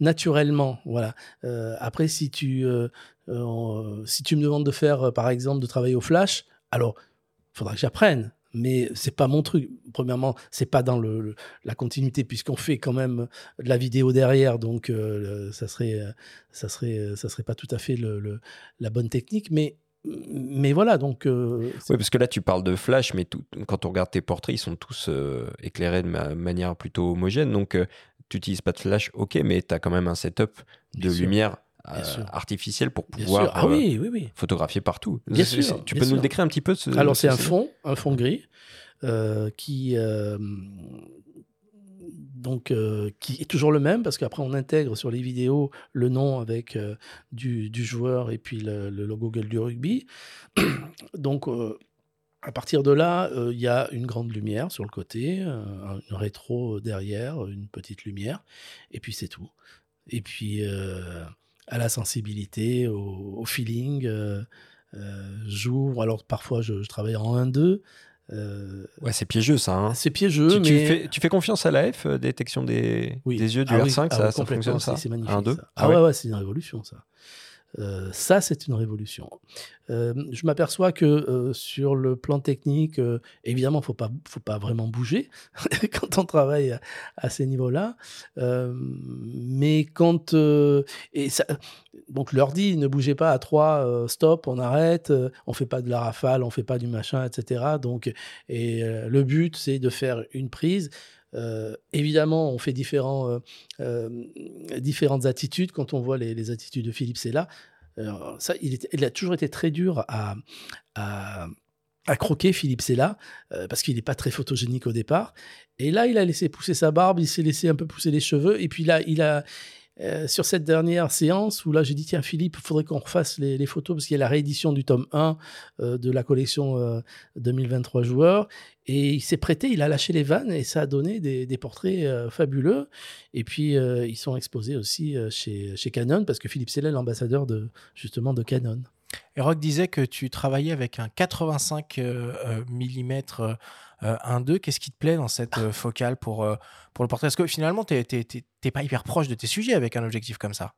naturellement. Voilà. Après, si tu, si tu me demandes de faire, par exemple, de travailler au flash, alors, il faudra que j'apprenne. Mais c'est pas mon truc. Premièrement, c'est pas dans le, la continuité puisqu'on fait quand même de la vidéo derrière, donc ça serait, ça serait, ça serait pas tout à fait le- la bonne technique. Mais, mais voilà, donc. euh, Oui, parce que là, tu parles de flash, mais tout- quand on regarde tes portraits, ils sont tous euh, éclairés de ma- manière plutôt homogène. Donc, euh, tu n'utilises pas de flash, ok, mais tu as quand même un setup de Bien lumière artificielle pour pouvoir. Ah oui, oui, oui. photographier partout. Bien sûr, Tu bien peux nous le décrire un petit peu ce- Alors, c'est ce- un fond, un fond gris, qui, donc, euh, qui est toujours le même, parce qu'après, on intègre sur les vidéos le nom avec euh, du, du joueur et puis le, logo gueule du rugby. donc, euh, à partir de là, il y a une grande lumière sur le côté, une rétro derrière, une petite lumière, et puis c'est tout. Et puis, à la sensibilité, au, feeling, j'ouvre. Alors, parfois, je travaille en 1-2. Euh, Ouais, c'est piégeux ça. hein. c'est piégeux, Tu, tu mais. fais, tu fais confiance à la F, euh, détection des, Oui. des yeux du Ah oui, R5, ah ça, ça fonctionne ça c'est- magnifique. Un, deux ça. Ah, ouais, ouais, c'est une révolution, ça. Euh, ça, c'est une révolution. Euh, je m'aperçois que euh, sur le plan technique, évidemment, faut pas, faut pas vraiment bouger quand on travaille à, ces niveaux-là. Mais quand et ça, donc leur dit, ne bougez pas à trois, stop, on arrête, on fait pas de la rafale, on fait pas du machin, etc. Donc, et le but, c'est de faire une prise. Euh, évidemment, on fait différents, euh, euh, différentes attitudes. Quand on voit les, attitudes de Philippe Sella, ça, il, a toujours été très dur à, à, à croquer, Philippe Sella, parce qu'il n'est pas très photogénique au départ. Et là, il a laissé pousser sa barbe, il s'est laissé un peu pousser les cheveux, et puis là, il a, euh, sur cette dernière séance où là j'ai dit tiens Philippe, il faudrait qu'on refasse les, photos parce qu'il y a la réédition du tome 1 euh, de la collection euh, 2023 joueurs et il s'est prêté, il a lâché les vannes et ça a donné des, portraits euh, fabuleux. Et puis euh, ils sont exposés aussi euh, chez, Canon parce que Philippe Sellel, l'ambassadeur de justement de Canon. Et Rock disait que tu travaillais avec un 85 euh, mm euh, 1.2. Qu'est-ce qui te plaît dans cette euh, focale pour, euh, pour le portrait? Parce que finalement, tu n'es pas hyper proche de tes sujets avec un objectif comme ça.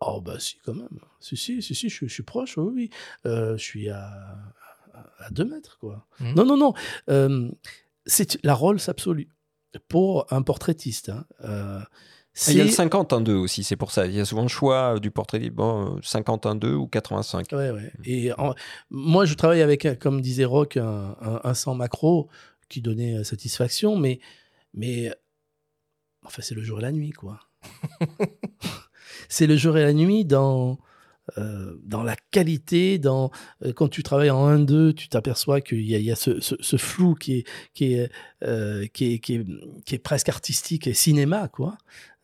Oh bah si quand même. Si si si, si je, je suis proche, oui oui. Euh, je suis à à 2 mètres quoi. Mhm. Non non non. Euh, c'est la Rolls absolue pour un portraitiste. hein. Euh, Il y a le c'est 50 1 2 aussi, c'est pour ça. Il y a souvent le choix euh, du portrait bon, euh, 50 1 2 ou 85. Ouais, ouais. Et en- moi, je travaille avec, un- comme disait Rock, un, un, un 100 macro qui donnait euh, satisfaction, mais, mais enfin, c'est le jour et la nuit, quoi. c'est le jour et la nuit dans, euh, dans la qualité, dans, euh, quand tu travailles en 1-2, tu t'aperçois qu'il y a, il y a ce, ce- ce flou qui est, qui, est, euh, qui, est, qui, est, qui est presque artistique et cinéma, quoi.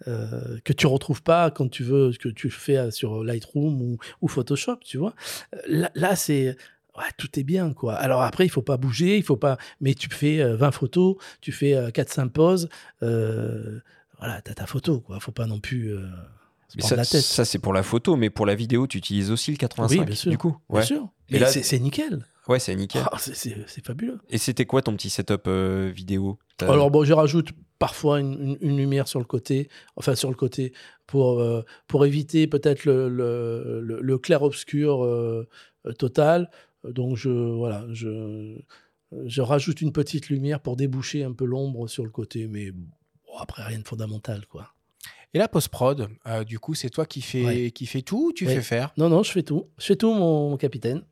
Euh, que tu retrouves pas quand tu veux, que tu fais sur Lightroom ou, ou Photoshop, tu vois. Euh, Là, là, c'est ouais, tout est bien quoi. Alors après, il faut pas bouger, il faut pas mais tu fais euh, 20 photos, tu fais euh, 4 5 poses euh, voilà, tu as ta photo quoi, faut pas non plus euh, Mais ça, ça, c'est pour la photo, mais pour la vidéo, tu utilises aussi le 85 Oui, bien sûr. du coup. Bien Ouais, sûr. Et Mais là- c'est nickel. ouais c'est nickel. Ah, c'est- fabuleux. Et c'était quoi ton petit setup euh, vidéo? Alors bon, je rajoute parfois une, une- une lumière sur le côté, enfin sur le côté, pour, euh, pour éviter peut-être le, le, le- le clair-obscur euh, total. Donc je, voilà, je, je rajoute une petite lumière pour déboucher un peu l'ombre sur le côté, mais bon, après rien de fondamental quoi. Et la post-prod, euh, du coup, c'est toi qui fais, Ouais. qui fais tout ou tu Ouais. fais faire? Non, non, je fais tout. Je fais tout, mon, mon capitaine.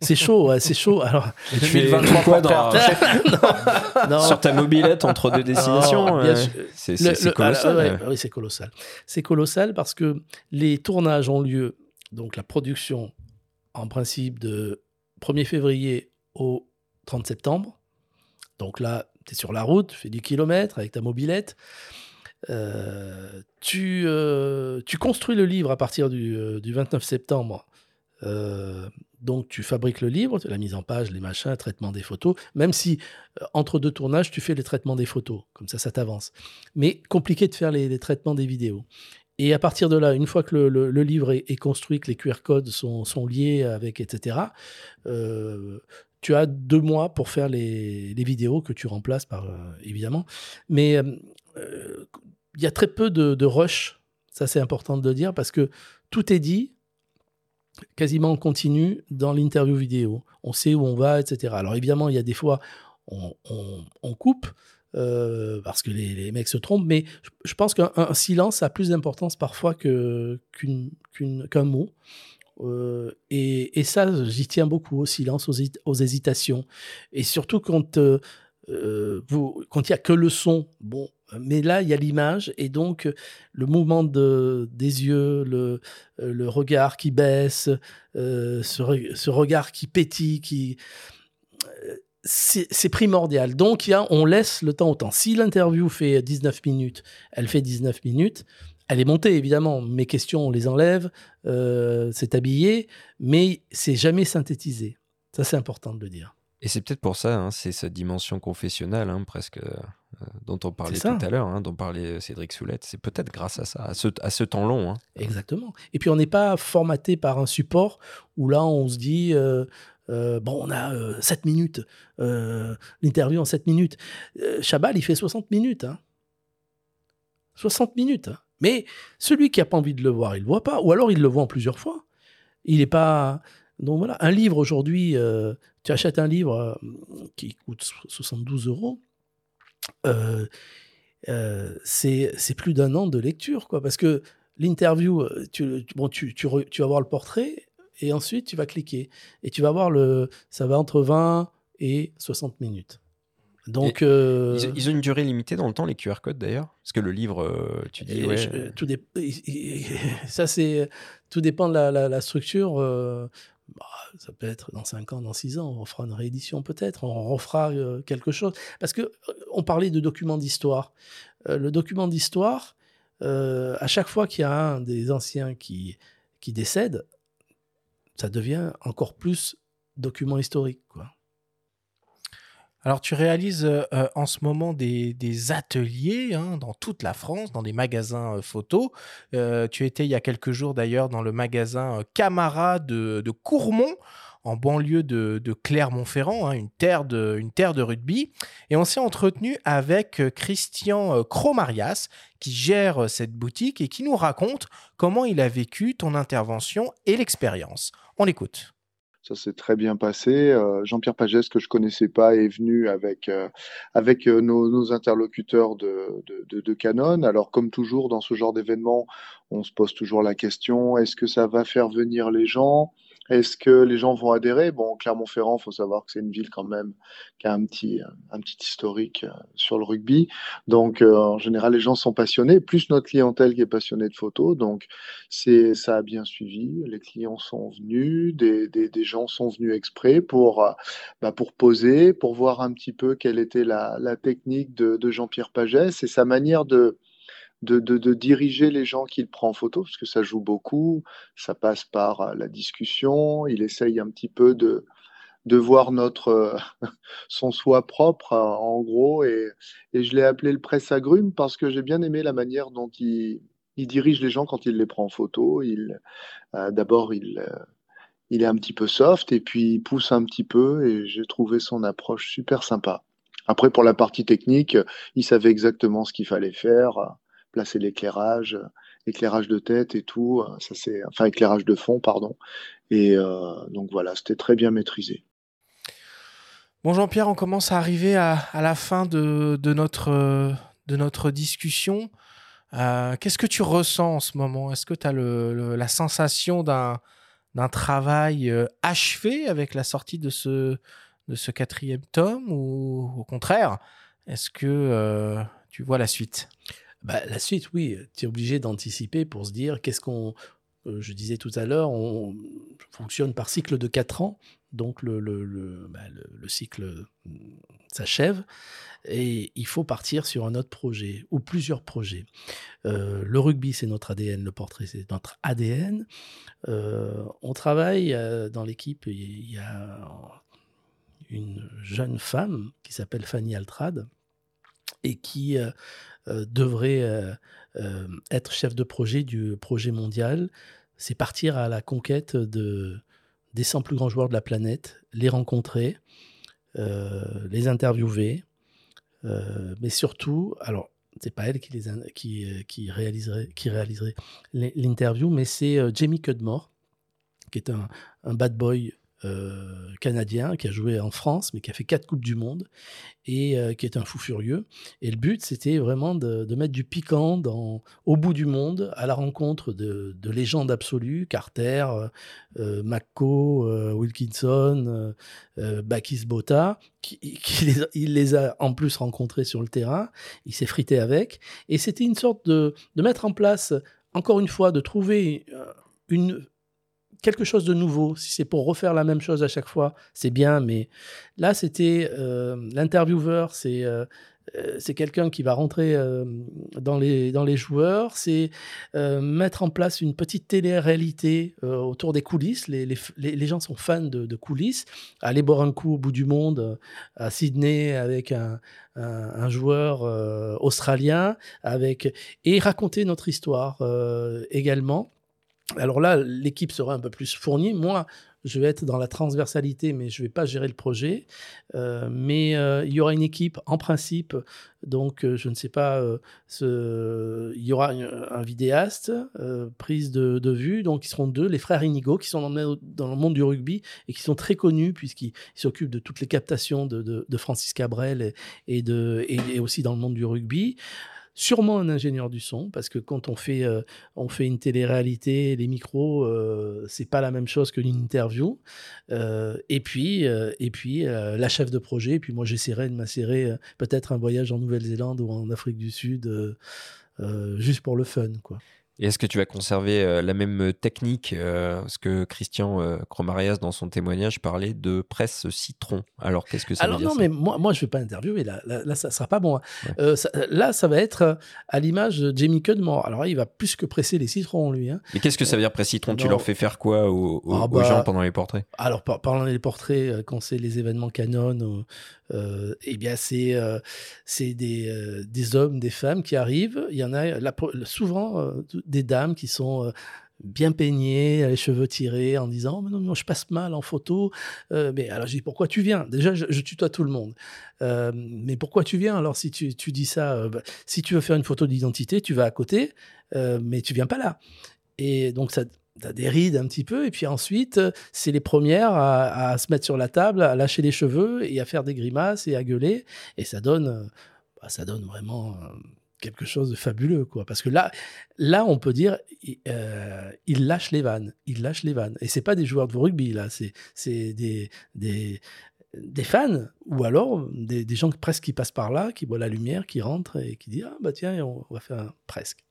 C'est chaud, ouais, c'est chaud. Alors, Et tu fais 2023 quoi portrait dans- non, sur ta mobilette entre deux destinations euh. C'est colossal. ah, ouais, ouais. Oui, c'est colossal. C'est colossal parce que les tournages ont lieu, donc la production, en principe, de 1er février au 30 septembre. Donc là, tu es sur la route, tu fais du kilomètre avec ta mobilette. Euh, tu, euh, tu construis le livre à partir du, euh, du 29 septembre. Euh, donc tu fabriques le livre, la mise en page, les machins, traitement des photos, même si euh, entre deux tournages, tu fais le traitement des photos, comme ça ça t'avance. Mais compliqué de faire les, les traitements des vidéos. Et à partir de là, une fois que le, livre est, construit, que les QR codes sont, liés avec, etc., euh, tu as deux mois pour faire les, les vidéos que tu remplaces par, euh, évidemment. Mais il y a très peu de, de rush, ça c'est important de le dire, parce que tout est dit quasiment en continu dans l'interview vidéo. On sait où on va, etc. Alors évidemment, il y a des fois, on, on- coupe. euh, parce que les, mecs se trompent, mais je, pense qu'un un silence a plus d'importance parfois qu'un mot. Euh, et, ça, j'y tiens beaucoup au silence, aux, hési- aux hésitations. Et surtout quand euh, euh, il n'y a que le son, bon, mais là, il y a l'image, et donc le mouvement de, des yeux, le, regard qui baisse, ce, re- ce regard qui pétille, qui c'est primordial. Donc, on laisse le temps au temps. Si l'interview fait 19 minutes, elle fait 19 minutes. Elle est montée, évidemment. Mes questions, on les enlève. c'est habillé, mais c'est jamais synthétisé. Ça, c'est important de le dire. Et c'est peut-être pour ça, hein, c'est cette dimension confessionnelle, hein, presque, euh, dont on parlait tout à l'heure, hein, dont parlait Cédric Soulette. C'est peut-être grâce à ça, à ce, à ce temps long. Exactement. Et puis on n'est pas formaté par un support où là on se dit euh, euh, bon on a euh, 7 minutes, euh, l'interview en 7 minutes. Euh, Chabal il fait 60 minutes. hein. 60 minutes. Mais celui qui n'a pas envie de le voir, il le voit pas. Ou alors il le voit en plusieurs fois. Il n'est pas. Donc voilà, un livre aujourd'hui, euh, tu achètes un livre euh, qui coûte so- 72 euros. euh, c'est c'est plus d'un an de lecture, quoi. Parce que l'interview, tu, bon, tu, tu, re- tu vas voir le portrait et ensuite tu vas cliquer. Et tu vas voir le. Ça va entre 20 et 60 minutes. Donc. euh, Ils, ont une durée limitée dans le temps, les QR codes d'ailleurs? Parce que le livre, tu dis, et ouais, je- tout dé- ça, c'est. Tout dépend de la, la- la structure. Bah, ça peut être dans 5 ans, dans 6 ans, on fera une réédition peut-être, on refera euh, quelque chose. Parce que euh, on parlait de documents d'histoire. Euh, le document d'histoire, à chaque fois qu'il y a un des anciens qui, qui décède, ça devient encore plus document historique. Quoi. Alors, tu réalises euh, euh, en ce moment des, ateliers hein, dans toute la France, dans des magasins euh, photos. Euh, tu étais il y a quelques jours d'ailleurs dans le magasin Camara de, Courmont, en banlieue de, Clermont-Ferrand, hein, une, terre de, une terre de rugby. Et on s'est entretenu avec Christian Cromarias, qui gère cette boutique et qui nous raconte comment il a vécu ton intervention et l'expérience. On l'écoute. Ça s'est très bien passé. Euh, Jean-Pierre Pagès, que je connaissais pas, est venu avec, euh, avec euh, nos, interlocuteurs de, de Canon. Alors, comme toujours dans ce genre d'événement, on se pose toujours la question, est-ce que ça va faire venir les gens? Est-ce que les gens vont adhérer? Bon, Clermont-Ferrand, faut savoir que c'est une ville quand même qui a un petit, un petit historique euh, sur le rugby. Donc, euh, en général, les gens sont passionnés, plus notre clientèle qui est passionnée de photos. Donc, c'est, ça a bien suivi. Les clients sont venus, des, des, gens sont venus exprès pour, euh, bah, pour poser, pour voir un petit peu quelle était la, la technique de, de Jean-Pierre Pagès et sa manière de, de, de, diriger les gens qu'il prend en photo, parce que ça joue beaucoup. Ça passe par euh, la discussion. Il essaye un petit peu de, de voir notre euh, son soi propre euh, en gros et, et je l'ai appelé le presse agrume parce que j'ai bien aimé la manière dont il, il dirige les gens quand il les prend en photo. Il d'abord il il est un petit peu soft et puis il pousse un petit peu et j'ai trouvé son approche super sympa. Après pour la partie technique, il savait exactement ce qu'il fallait faire, placer l'éclairage, euh, éclairage de tête et tout, euh, ça c'est enfin éclairage de fond pardon. Et euh, donc voilà, c'était très bien maîtrisé. Bon, Jean-Pierre, on commence à arriver à, la fin de, notre, de notre discussion. Qu'est-ce que tu ressens en ce moment? Est-ce que tu as le, la sensation d'un travail achevé avec la sortie de ce, de ce quatrième tome ou au contraire, est-ce que tu vois la suite? Bah, la suite, oui, tu es obligé d'anticiper pour se dire qu'est-ce qu'on. je disais tout à l'heure, on fonctionne par cycle de 4 ans, donc le, le, le, bah, le- le cycle mm, s'achève et il faut partir sur un autre projet ou plusieurs projets. Le rugby, c'est notre ADN, le portrait, c'est notre ADN. On travaille dans l'équipe, il y a une jeune femme qui s'appelle Fanny Altrad et qui devrait euh, euh, être chef de projet du projet mondial. C'est partir à la conquête de, des 100 plus grands joueurs de la planète, les rencontrer, euh, les interviewer, euh, mais surtout, alors c'est pas elle qui, les qui, euh, réaliserait, l'interview, mais c'est euh, Jamie Cudmore, qui est un bad boy euh, canadien qui a joué en France, mais qui a fait quatre coupes du monde et euh, qui est un fou furieux. Et le but, c'était vraiment de, mettre du piquant dans, au bout du monde, à la rencontre de, de légendes absolues, Carter, euh, euh, Wilkinson, Bakis Bota, qui, les il les a en plus rencontrés sur le terrain, il s'est frité avec, et c'était une sorte de, mettre en place, encore une fois, de trouver une quelque chose de nouveau. Si c'est pour refaire la même chose à chaque fois, c'est bien, mais là, c'était euh, l'intervieweur, c'est euh, euh, c'est quelqu'un qui va rentrer dans, les, dans les joueurs, c'est mettre en place une petite télé-réalité autour des coulisses. Les, les, les- gens sont fans de, de coulisses. Aller boire un coup au bout du monde à Sydney avec un, un, un joueur australien, avec, et raconter notre histoire également. Alors là, l'équipe sera un peu plus fournie. Moi, je vais être dans la transversalité, mais je ne vais pas gérer le projet. Euh, mais euh, il y aura une équipe en principe. Donc, euh, je ne sais pas, il y aura un, vidéaste, prise de, vue. Donc, ils seront deux, les frères Inigo, qui sont dans le, monde du rugby et qui sont très connus puisqu'ils ils s'occupent de toutes les captations de, Francis Cabrel et aussi dans le monde du rugby. Sûrement un ingénieur du son, parce que quand on fait, euh, on fait une télé-réalité, les micros, euh, c'est pas la même chose que une interview. Euh, et puis, euh, et puis la chef de projet. Et puis moi, j'essaierai de m'insérer peut-être un voyage en Nouvelle-Zélande ou en Afrique du Sud, juste pour le fun, quoi. Et est-ce que tu vas conserver euh, la même technique euh, Parce que Christian euh, Cromarias, dans son témoignage, parlait de presse citron? Alors, qu'est-ce que ça Alors veut dire non, mais moi, moi je ne vais pas interviewer. Là, là, là, ça ne sera pas bon. hein. Ouais. Euh, ça- là, ça va être euh, à l'image de Jamie Cudmore. Alors là, il va plus que presser les citrons, lui. hein. Mais qu'est-ce que ça veut dire presse citron? Tu leur fais faire quoi aux, aux- Ah aux bah, gens pendant les portraits? Alors, par, parlant des portraits, euh, quand c'est les événements canon, euh, euh, eh bien, c'est euh, c'est des, euh, des hommes, des femmes qui arrivent. Il y en a souvent euh, des dames qui sont euh, bien peignées, les cheveux tirés, en disant mais non, non, je passe mal en photo. Euh, mais alors, je dis pourquoi tu viens? Déjà, je, tutoie tout le monde. Euh, mais pourquoi tu viens? Alors, si tu, dis ça, euh, bah, si tu veux faire une photo d'identité, tu vas à côté, euh, mais tu viens pas là. Et donc, ça, T'as des rides un petit peu, et puis ensuite, euh, c'est les premières à, se mettre sur la table, à lâcher les cheveux et à faire des grimaces et à gueuler. Et ça donne, euh, bah, ça donne vraiment euh, quelque chose de fabuleux, quoi. Parce que là, là, on peut dire, il, euh, il lâche les vannes, il lâche les vannes. Et c'est pas des joueurs de rugby là, c'est c'est des, des fans ou alors des, des gens presque qui passent par là, qui voient la lumière, qui rentrent et qui disent ah bah tiens, on va faire un presque.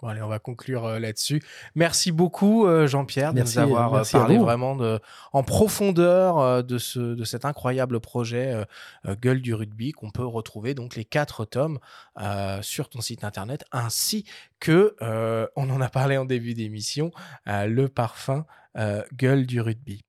Bon, allez, on va conclure euh, là-dessus. Merci beaucoup, euh, Jean-Pierre, de Merci, nous avoir euh, parlé vraiment de, en profondeur de, ce, de cet incroyable projet Gueule du rugby qu'on peut retrouver donc les quatre tomes euh, sur ton site internet ainsi que, euh, on en a parlé en début d'émission, euh, le parfum euh, Gueule du rugby.